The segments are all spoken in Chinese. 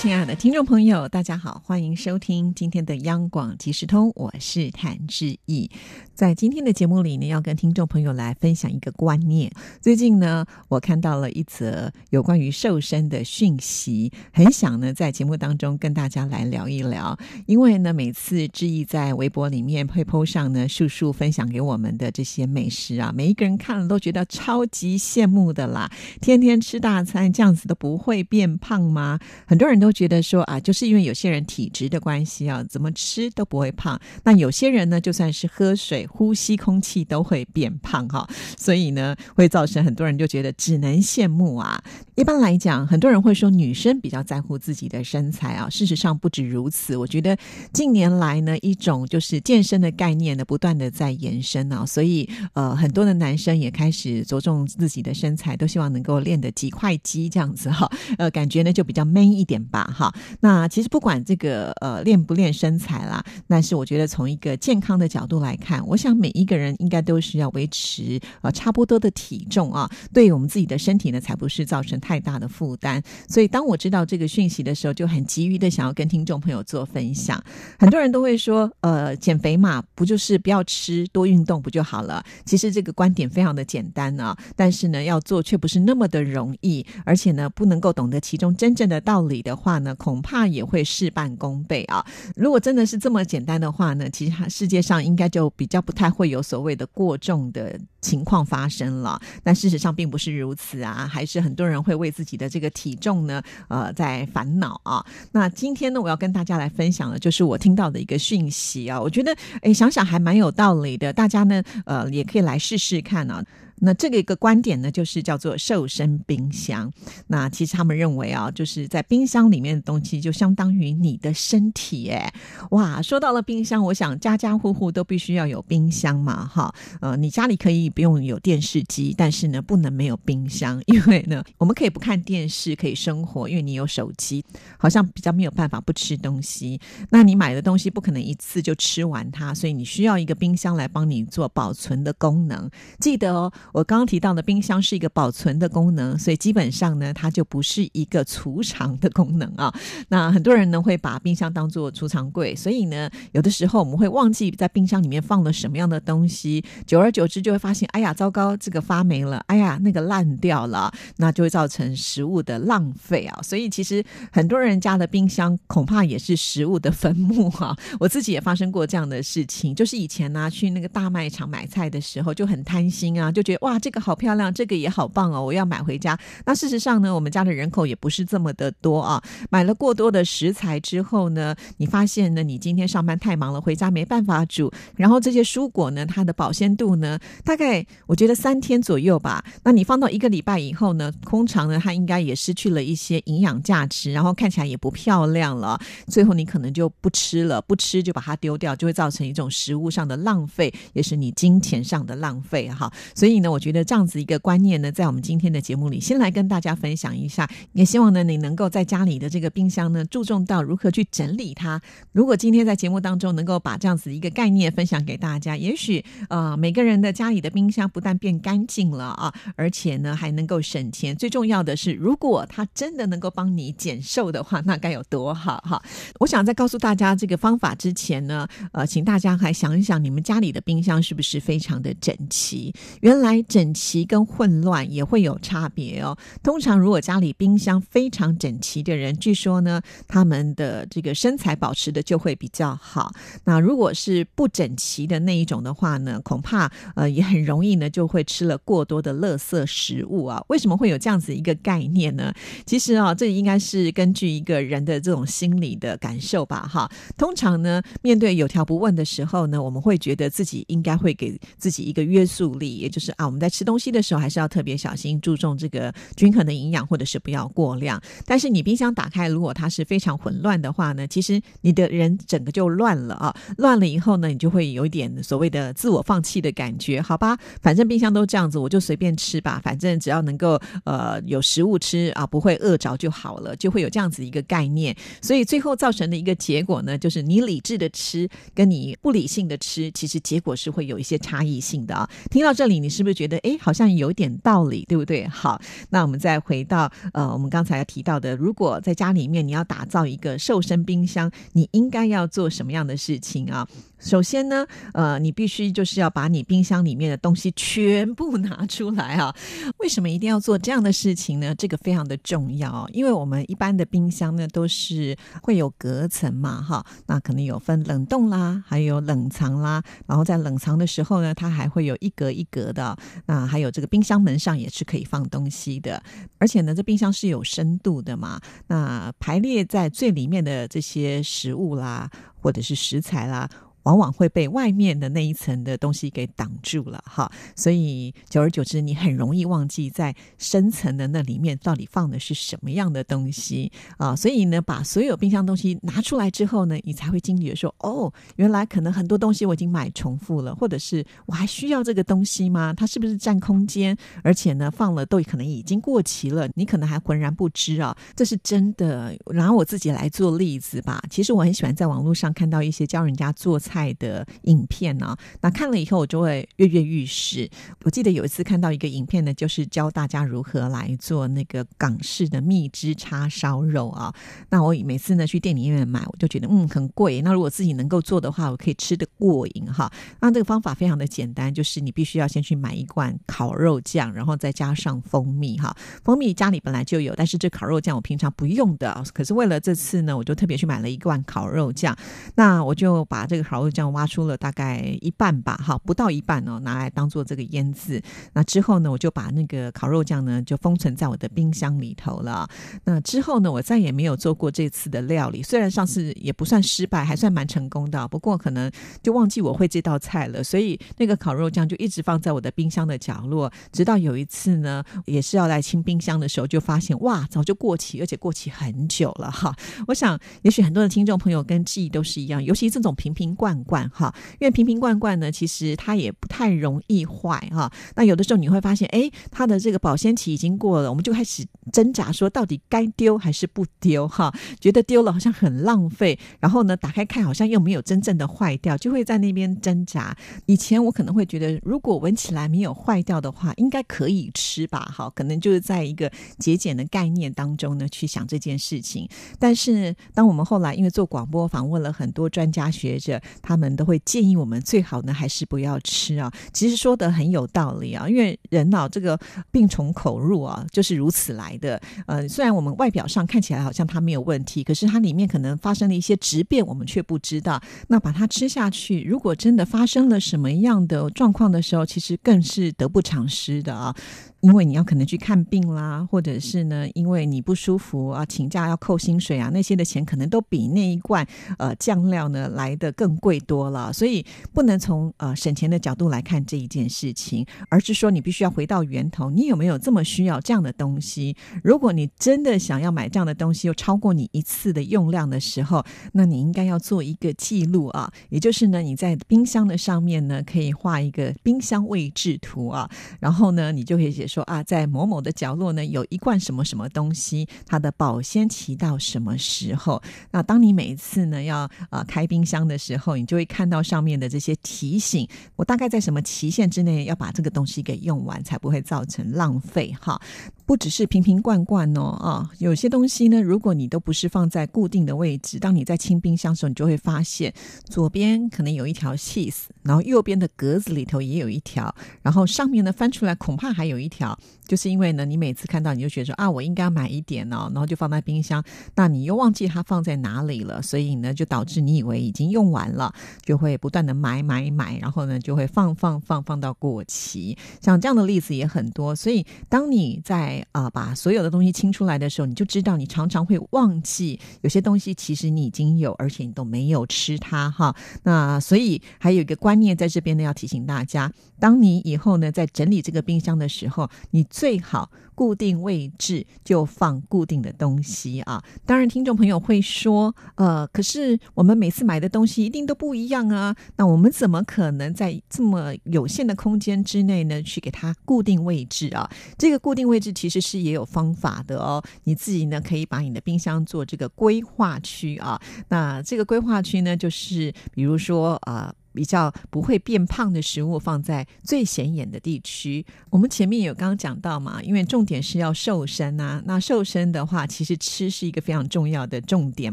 亲爱的听众朋友，大家好，欢迎收听今天的央广即时通，我是谭志毅。在今天的节目里呢，要跟听众朋友来分享一个观念。最近呢，我看到了一则有关于瘦身的讯息，很想呢在节目当中跟大家来聊一聊。因为呢，每次志毅在微博里面会 po 上呢，叔叔分享给我们的这些美食啊，每一个人看了都觉得超级羡慕的啦。天天吃大餐，这样子都不会变胖吗？很多人都。觉得说啊，就是因为有些人体质的关系啊，怎么吃都不会胖。那有些人呢，就算是喝水、呼吸空气都会变胖哈。所以呢，会造成很多人就觉得只能羡慕啊。一般来讲，很多人会说女生比较在乎自己的身材啊。事实上不止如此，我觉得近年来呢，一种就是健身的概念呢，不断的在延伸啊。所以呃，很多的男生也开始着重自己的身材，都希望能够练得几块肌这样子哈。呃，感觉呢就比较 man 一点吧。哈，那其实不管这个呃练不练身材啦，但是我觉得从一个健康的角度来看，我想每一个人应该都是要维持呃差不多的体重啊，对于我们自己的身体呢，才不是造成太大的负担。所以当我知道这个讯息的时候，就很急于的想要跟听众朋友做分享。很多人都会说，呃，减肥嘛，不就是不要吃，多运动不就好了？其实这个观点非常的简单啊，但是呢，要做却不是那么的容易，而且呢，不能够懂得其中真正的道理的话。话呢，恐怕也会事半功倍啊！如果真的是这么简单的话呢，其实世界上应该就比较不太会有所谓的过重的情况发生了。但事实上并不是如此啊，还是很多人会为自己的这个体重呢，呃，在烦恼啊。那今天呢，我要跟大家来分享的，就是我听到的一个讯息啊，我觉得，哎，想想还蛮有道理的，大家呢，呃，也可以来试试看啊。那这个一个观点呢，就是叫做瘦身冰箱。那其实他们认为啊，就是在冰箱里面的东西就相当于你的身体。哎，哇，说到了冰箱，我想家家户户都必须要有冰箱嘛，哈。呃，你家里可以不用有电视机，但是呢，不能没有冰箱，因为呢，我们可以不看电视，可以生活，因为你有手机，好像比较没有办法不吃东西。那你买的东西不可能一次就吃完它，所以你需要一个冰箱来帮你做保存的功能。记得哦。我刚刚提到的冰箱是一个保存的功能，所以基本上呢，它就不是一个储藏的功能啊。那很多人呢会把冰箱当做储藏柜，所以呢，有的时候我们会忘记在冰箱里面放了什么样的东西，久而久之就会发现，哎呀，糟糕，这个发霉了，哎呀，那个烂掉了，那就会造成食物的浪费啊。所以其实很多人家的冰箱恐怕也是食物的坟墓哈。我自己也发生过这样的事情，就是以前呢去那个大卖场买菜的时候就很贪心啊，就觉得。哇，这个好漂亮，这个也好棒哦，我要买回家。那事实上呢，我们家的人口也不是这么的多啊。买了过多的食材之后呢，你发现呢，你今天上班太忙了，回家没办法煮。然后这些蔬果呢，它的保鲜度呢，大概我觉得三天左右吧。那你放到一个礼拜以后呢，通常呢，它应该也失去了一些营养价值，然后看起来也不漂亮了。最后你可能就不吃了，不吃就把它丢掉，就会造成一种食物上的浪费，也是你金钱上的浪费哈。所以呢。我觉得这样子一个观念呢，在我们今天的节目里，先来跟大家分享一下。也希望呢，你能够在家里的这个冰箱呢，注重到如何去整理它。如果今天在节目当中能够把这样子一个概念分享给大家，也许呃，每个人的家里的冰箱不但变干净了啊，而且呢还能够省钱。最重要的是，如果它真的能够帮你减瘦的话，那该有多好哈！我想在告诉大家这个方法之前呢，呃，请大家还想一想，你们家里的冰箱是不是非常的整齐？原来。整齐跟混乱也会有差别哦。通常，如果家里冰箱非常整齐的人，据说呢，他们的这个身材保持的就会比较好。那如果是不整齐的那一种的话呢，恐怕呃也很容易呢就会吃了过多的垃圾食物啊。为什么会有这样子一个概念呢？其实啊，这应该是根据一个人的这种心理的感受吧。哈，通常呢，面对有条不紊的时候呢，我们会觉得自己应该会给自己一个约束力，也就是。啊，我们在吃东西的时候还是要特别小心，注重这个均衡的营养，或者是不要过量。但是你冰箱打开，如果它是非常混乱的话呢，其实你的人整个就乱了啊，乱了以后呢，你就会有一点所谓的自我放弃的感觉，好吧？反正冰箱都这样子，我就随便吃吧，反正只要能够呃有食物吃啊，不会饿着就好了，就会有这样子一个概念。所以最后造成的一个结果呢，就是你理智的吃跟你不理性的吃，其实结果是会有一些差异性的啊。听到这里，你是不是就觉得哎，好像有点道理，对不对？好，那我们再回到呃，我们刚才提到的，如果在家里面你要打造一个瘦身冰箱，你应该要做什么样的事情啊？首先呢，呃，你必须就是要把你冰箱里面的东西全部拿出来啊。为什么一定要做这样的事情呢？这个非常的重要，因为我们一般的冰箱呢都是会有隔层嘛，哈，那可能有分冷冻啦，还有冷藏啦，然后在冷藏的时候呢，它还会有一格一格的，那还有这个冰箱门上也是可以放东西的，而且呢，这冰箱是有深度的嘛，那排列在最里面的这些食物啦，或者是食材啦。往往会被外面的那一层的东西给挡住了，哈，所以久而久之，你很容易忘记在深层的那里面到底放的是什么样的东西啊。所以呢，把所有冰箱东西拿出来之后呢，你才会惊觉说，哦，原来可能很多东西我已经买重复了，或者是我还需要这个东西吗？它是不是占空间？而且呢，放了都可能已经过期了，你可能还浑然不知啊。这是真的。拿我自己来做例子吧，其实我很喜欢在网络上看到一些教人家做菜。菜的影片呢？那看了以后，我就会跃跃欲试。我记得有一次看到一个影片呢，就是教大家如何来做那个港式的蜜汁叉烧肉啊。那我每次呢去店里面买，我就觉得嗯很贵。那如果自己能够做的话，我可以吃的过瘾哈。那这个方法非常的简单，就是你必须要先去买一罐烤肉酱，然后再加上蜂蜜哈。蜂蜜家里本来就有，但是这烤肉酱我平常不用的。可是为了这次呢，我就特别去买了一罐烤肉酱。那我就把这个烤。我这样挖出了大概一半吧，哈，不到一半哦，拿来当做这个腌制。那之后呢，我就把那个烤肉酱呢就封存在我的冰箱里头了。那之后呢，我再也没有做过这次的料理。虽然上次也不算失败，还算蛮成功的，不过可能就忘记我会这道菜了。所以那个烤肉酱就一直放在我的冰箱的角落，直到有一次呢，也是要来清冰箱的时候，就发现哇，早就过期，而且过期很久了哈。我想，也许很多的听众朋友跟记忆都是一样，尤其这种瓶瓶罐。罐罐哈，因为瓶瓶罐罐呢，其实它也不太容易坏哈。那有的时候你会发现，哎，它的这个保鲜期已经过了，我们就开始挣扎，说到底该丢还是不丢哈？觉得丢了好像很浪费，然后呢，打开看好像又没有真正的坏掉，就会在那边挣扎。以前我可能会觉得，如果闻起来没有坏掉的话，应该可以吃吧？哈，可能就是在一个节俭的概念当中呢，去想这件事情。但是当我们后来因为做广播访问了很多专家学者。他们都会建议我们最好呢，还是不要吃啊。其实说的很有道理啊，因为人脑这个病从口入啊，就是如此来的。呃，虽然我们外表上看起来好像它没有问题，可是它里面可能发生了一些质变，我们却不知道。那把它吃下去，如果真的发生了什么样的状况的时候，其实更是得不偿失的啊。因为你要可能去看病啦，或者是呢，因为你不舒服啊，请假要扣薪水啊，那些的钱可能都比那一罐呃酱料呢来的更贵多了。所以不能从呃省钱的角度来看这一件事情，而是说你必须要回到源头，你有没有这么需要这样的东西？如果你真的想要买这样的东西，又超过你一次的用量的时候，那你应该要做一个记录啊，也就是呢，你在冰箱的上面呢可以画一个冰箱位置图啊，然后呢，你就可以写。说啊，在某某的角落呢，有一罐什么什么东西，它的保鲜期到什么时候？那当你每一次呢要啊开冰箱的时候，你就会看到上面的这些提醒。我大概在什么期限之内要把这个东西给用完，才不会造成浪费哈。不只是瓶瓶罐罐哦啊，有些东西呢，如果你都不是放在固定的位置，当你在清冰箱的时候，你就会发现左边可能有一条 cheese，然后右边的格子里头也有一条，然后上面呢翻出来恐怕还有一条。就是因为呢，你每次看到你就觉得说啊，我应该买一点哦，然后就放在冰箱，那你又忘记它放在哪里了，所以呢，就导致你以为已经用完了，就会不断的买买买，然后呢，就会放放放放到过期。像这样的例子也很多，所以当你在啊把所有的东西清出来的时候，你就知道你常常会忘记有些东西其实你已经有，而且你都没有吃它哈。那所以还有一个观念在这边呢，要提醒大家，当你以后呢在整理这个冰箱的时候，你最好。固定位置就放固定的东西啊！当然，听众朋友会说，呃，可是我们每次买的东西一定都不一样啊。那我们怎么可能在这么有限的空间之内呢，去给它固定位置啊？这个固定位置其实是也有方法的哦。你自己呢，可以把你的冰箱做这个规划区啊。那这个规划区呢，就是比如说啊。比较不会变胖的食物放在最显眼的地区。我们前面有刚刚讲到嘛，因为重点是要瘦身啊。那瘦身的话，其实吃是一个非常重要的重点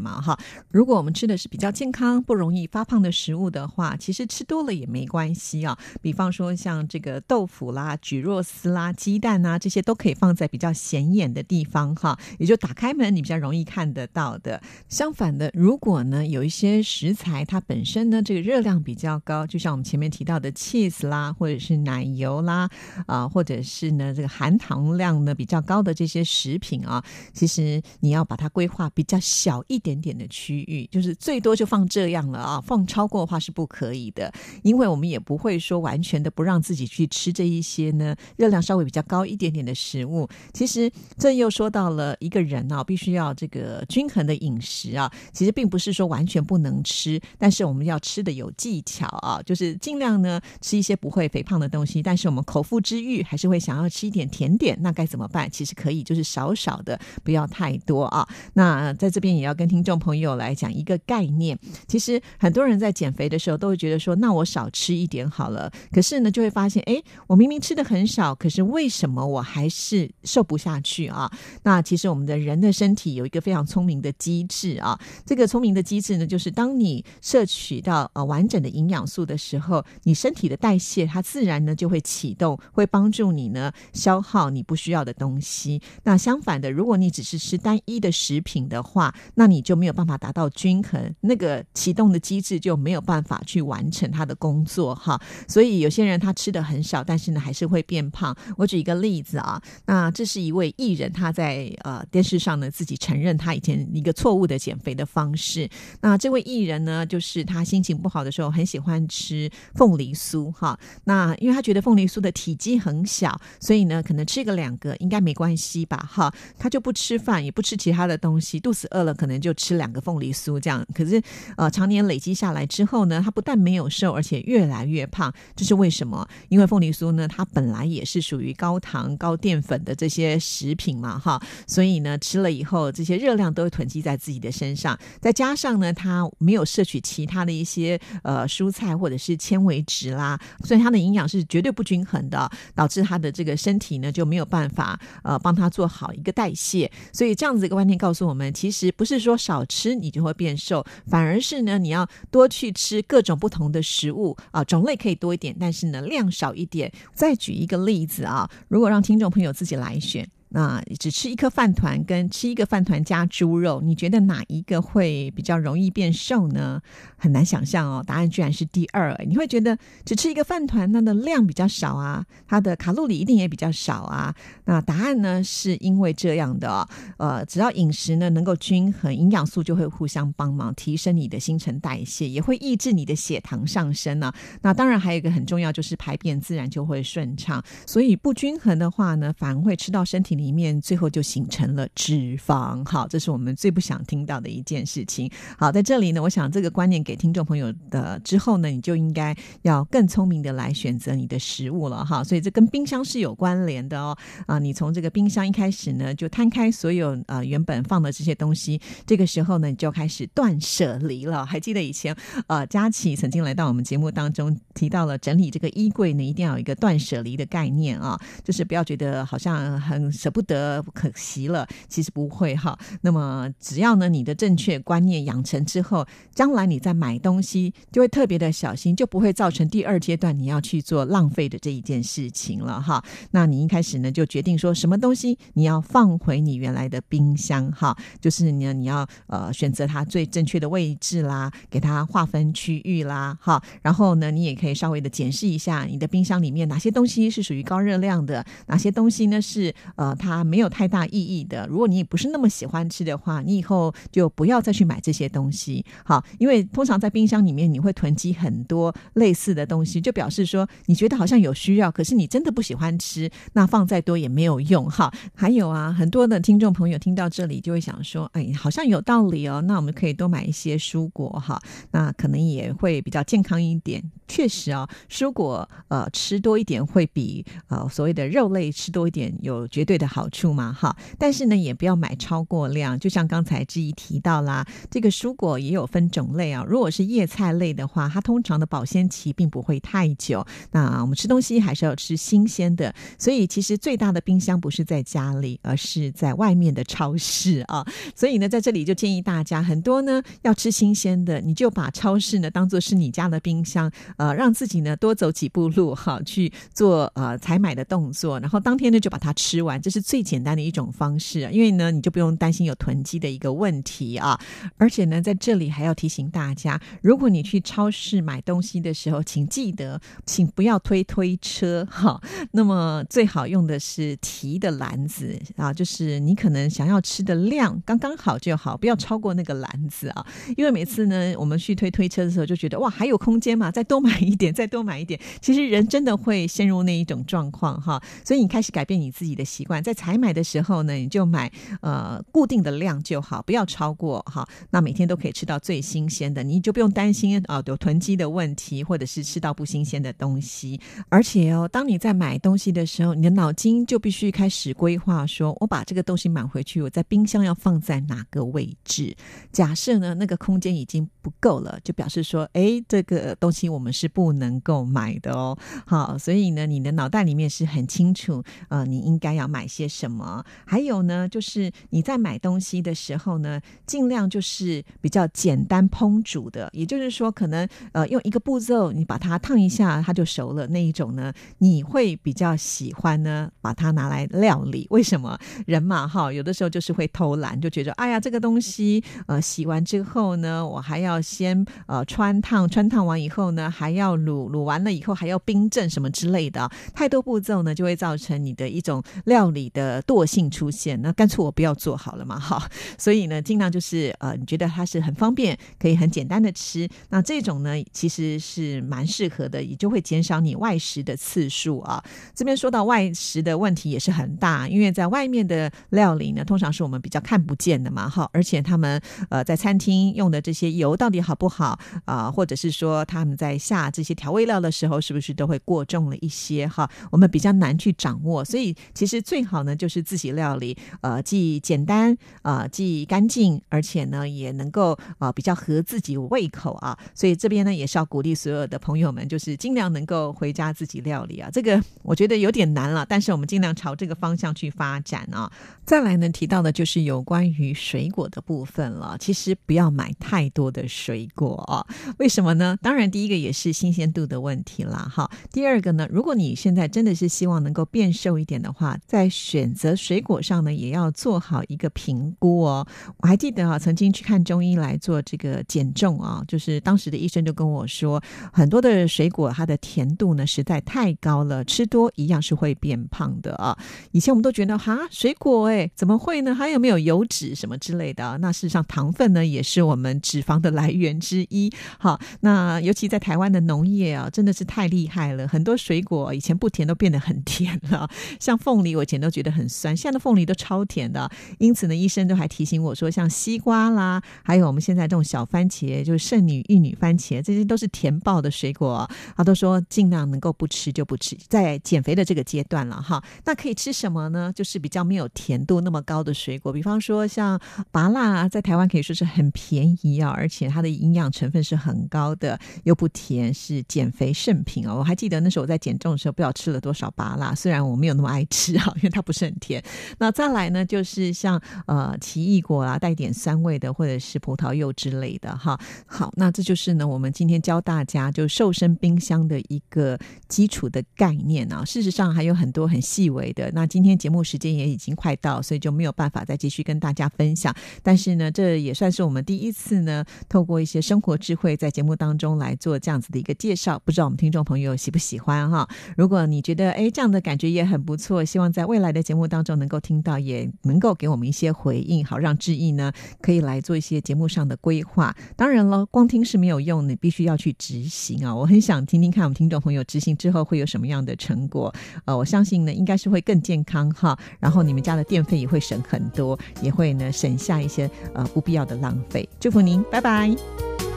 嘛，哈。如果我们吃的是比较健康、不容易发胖的食物的话，其实吃多了也没关系啊。比方说像这个豆腐啦、蒟蒻丝啦、鸡蛋啊，这些都可以放在比较显眼的地方哈，也就打开门你比较容易看得到的。相反的，如果呢有一些食材它本身呢这个热量比较较高，就像我们前面提到的 cheese 啦，或者是奶油啦，啊，或者是呢这个含糖量呢比较高的这些食品啊，其实你要把它规划比较小一点点的区域，就是最多就放这样了啊，放超过的话是不可以的，因为我们也不会说完全的不让自己去吃这一些呢热量稍微比较高一点点的食物。其实这又说到了一个人啊，必须要这个均衡的饮食啊，其实并不是说完全不能吃，但是我们要吃的有技巧。巧啊，就是尽量呢吃一些不会肥胖的东西，但是我们口腹之欲还是会想要吃一点甜点，那该怎么办？其实可以就是少少的，不要太多啊。那在这边也要跟听众朋友来讲一个概念，其实很多人在减肥的时候都会觉得说，那我少吃一点好了。可是呢，就会发现，哎，我明明吃的很少，可是为什么我还是瘦不下去啊？那其实我们的人的身体有一个非常聪明的机制啊，这个聪明的机制呢，就是当你摄取到呃完整的营营养素的时候，你身体的代谢它自然呢就会启动，会帮助你呢消耗你不需要的东西。那相反的，如果你只是吃单一的食品的话，那你就没有办法达到均衡，那个启动的机制就没有办法去完成它的工作哈。所以有些人他吃的很少，但是呢还是会变胖。我举一个例子啊，那这是一位艺人，他在呃电视上呢自己承认他以前一个错误的减肥的方式。那这位艺人呢，就是他心情不好的时候很喜。喜欢吃凤梨酥哈，那因为他觉得凤梨酥的体积很小，所以呢，可能吃个两个应该没关系吧哈，他就不吃饭，也不吃其他的东西，肚子饿了可能就吃两个凤梨酥这样。可是呃，常年累积下来之后呢，他不但没有瘦，而且越来越胖，这是为什么？因为凤梨酥呢，它本来也是属于高糖高淀粉的这些食品嘛哈，所以呢，吃了以后这些热量都会囤积在自己的身上，再加上呢，他没有摄取其他的一些呃蔬。蔬菜或者是纤维质啦，所以它的营养是绝对不均衡的，导致他的这个身体呢就没有办法呃帮他做好一个代谢。所以这样子一个观念告诉我们，其实不是说少吃你就会变瘦，反而是呢你要多去吃各种不同的食物啊，种类可以多一点，但是呢量少一点。再举一个例子啊，如果让听众朋友自己来选。那只吃一颗饭团跟吃一个饭团加猪肉，你觉得哪一个会比较容易变瘦呢？很难想象哦，答案居然是第二。你会觉得只吃一个饭团，它的量比较少啊，它的卡路里一定也比较少啊。那答案呢，是因为这样的哦，呃，只要饮食呢能够均衡，营养素就会互相帮忙，提升你的新陈代谢，也会抑制你的血糖上升呢。那当然还有一个很重要，就是排便自然就会顺畅。所以不均衡的话呢，反而会吃到身体。里面最后就形成了脂肪，好，这是我们最不想听到的一件事情。好，在这里呢，我想这个观念给听众朋友的之后呢，你就应该要更聪明的来选择你的食物了，哈。所以这跟冰箱是有关联的哦。啊，你从这个冰箱一开始呢，就摊开所有呃原本放的这些东西，这个时候呢，你就开始断舍离了。还记得以前呃佳琪曾经来到我们节目当中提到了整理这个衣柜呢，一定要有一个断舍离的概念啊，就是不要觉得好像很。不得，可惜了。其实不会哈。那么只要呢，你的正确观念养成之后，将来你在买东西就会特别的小心，就不会造成第二阶段你要去做浪费的这一件事情了哈。那你一开始呢，就决定说什么东西你要放回你原来的冰箱哈，就是呢你要呃选择它最正确的位置啦，给它划分区域啦哈。然后呢，你也可以稍微的检视一下你的冰箱里面哪些东西是属于高热量的，哪些东西呢是呃。它没有太大意义的。如果你不是那么喜欢吃的话，你以后就不要再去买这些东西。好，因为通常在冰箱里面你会囤积很多类似的东西，就表示说你觉得好像有需要，可是你真的不喜欢吃，那放再多也没有用。哈，还有啊，很多的听众朋友听到这里就会想说，哎，好像有道理哦，那我们可以多买一些蔬果哈，那可能也会比较健康一点。确实啊，蔬果呃吃多一点会比呃所谓的肉类吃多一点有绝对的好处嘛，哈。但是呢，也不要买超过量。就像刚才志怡提到啦，这个蔬果也有分种类啊。如果是叶菜类的话，它通常的保鲜期并不会太久。那我们吃东西还是要吃新鲜的，所以其实最大的冰箱不是在家里，而是在外面的超市啊。所以呢，在这里就建议大家，很多呢要吃新鲜的，你就把超市呢当做是你家的冰箱。呃，让自己呢多走几步路哈，去做呃采买的动作，然后当天呢就把它吃完，这是是最简单的一种方式。因为呢，你就不用担心有囤积的一个问题啊。而且呢，在这里还要提醒大家，如果你去超市买东西的时候，请记得，请不要推推车哈。那么最好用的是提的篮子啊，就是你可能想要吃的量刚刚好就好，不要超过那个篮子啊。因为每次呢，我们去推推车的时候，就觉得哇，还有空间嘛，再多。买一点，再多买一点，其实人真的会陷入那一种状况哈。所以你开始改变你自己的习惯，在采买的时候呢，你就买呃固定的量就好，不要超过哈。那每天都可以吃到最新鲜的，你就不用担心啊有囤积的问题，或者是吃到不新鲜的东西。而且哦，当你在买东西的时候，你的脑筋就必须开始规划，说我把这个东西买回去，我在冰箱要放在哪个位置？假设呢那个空间已经不够了，就表示说，哎，这个东西我们。是不能够买的哦。好，所以呢，你的脑袋里面是很清楚，呃，你应该要买些什么。还有呢，就是你在买东西的时候呢，尽量就是比较简单烹煮的，也就是说，可能呃用一个步骤，你把它烫一下，它就熟了那一种呢，你会比较喜欢呢，把它拿来料理。为什么？人嘛，哈，有的时候就是会偷懒，就觉得哎呀，这个东西呃洗完之后呢，我还要先呃穿烫，穿烫完以后呢，还要卤卤完了以后还要冰镇什么之类的，太多步骤呢，就会造成你的一种料理的惰性出现。那干脆我不要做好了嘛，哈。所以呢，尽量就是呃，你觉得它是很方便，可以很简单的吃，那这种呢，其实是蛮适合的，也就会减少你外食的次数啊。这边说到外食的问题也是很大，因为在外面的料理呢，通常是我们比较看不见的嘛，哈。而且他们呃在餐厅用的这些油到底好不好啊，或者是说他们在下。这些调味料的时候，是不是都会过重了一些哈？我们比较难去掌握，所以其实最好呢，就是自己料理，呃，既简单啊，既干净，而且呢，也能够啊比较合自己胃口啊。所以这边呢，也是要鼓励所有的朋友们，就是尽量能够回家自己料理啊。这个我觉得有点难了，但是我们尽量朝这个方向去发展啊。再来呢，提到的就是有关于水果的部分了。其实不要买太多的水果啊，为什么呢？当然，第一个也是。是新鲜度的问题啦，哈。第二个呢，如果你现在真的是希望能够变瘦一点的话，在选择水果上呢，也要做好一个评估哦。我还记得啊，曾经去看中医来做这个减重啊，就是当时的医生就跟我说，很多的水果它的甜度呢实在太高了，吃多一样是会变胖的啊。以前我们都觉得哈，水果哎怎么会呢？还有没有油脂什么之类的？那事实上糖分呢也是我们脂肪的来源之一。好，那尤其在台湾的。农业啊，真的是太厉害了！很多水果以前不甜，都变得很甜了。像凤梨，我以前都觉得很酸，现在的凤梨都超甜的。因此呢，医生都还提醒我说，像西瓜啦，还有我们现在这种小番茄，就是圣女、玉女番茄，这些都是甜爆的水果。他都说尽量能够不吃就不吃，在减肥的这个阶段了哈。那可以吃什么呢？就是比较没有甜度那么高的水果，比方说像芭辣，在台湾可以说是很便宜啊，而且它的营养成分是很高的，又不甜。是减肥圣品哦！我还记得那时候我在减重的时候，不知道吃了多少芭辣，虽然我没有那么爱吃啊，因为它它不是很甜。那再来呢，就是像呃奇异果啊，带点酸味的，或者是葡萄柚之类的哈。好，那这就是呢，我们今天教大家就瘦身冰箱的一个基础的概念啊。事实上还有很多很细微的。那今天节目时间也已经快到，所以就没有办法再继续跟大家分享。但是呢，这也算是我们第一次呢，透过一些生活智慧，在节目当中来做这样子的。一个介绍，不知道我们听众朋友喜不喜欢哈？如果你觉得哎这样的感觉也很不错，希望在未来。来的节目当中能够听到，也能够给我们一些回应，好让志毅呢可以来做一些节目上的规划。当然了，光听是没有用的，必须要去执行啊！我很想听听看我们听众朋友执行之后会有什么样的成果。呃，我相信呢，应该是会更健康哈，然后你们家的电费也会省很多，也会呢省下一些呃不必要的浪费。祝福您，拜拜。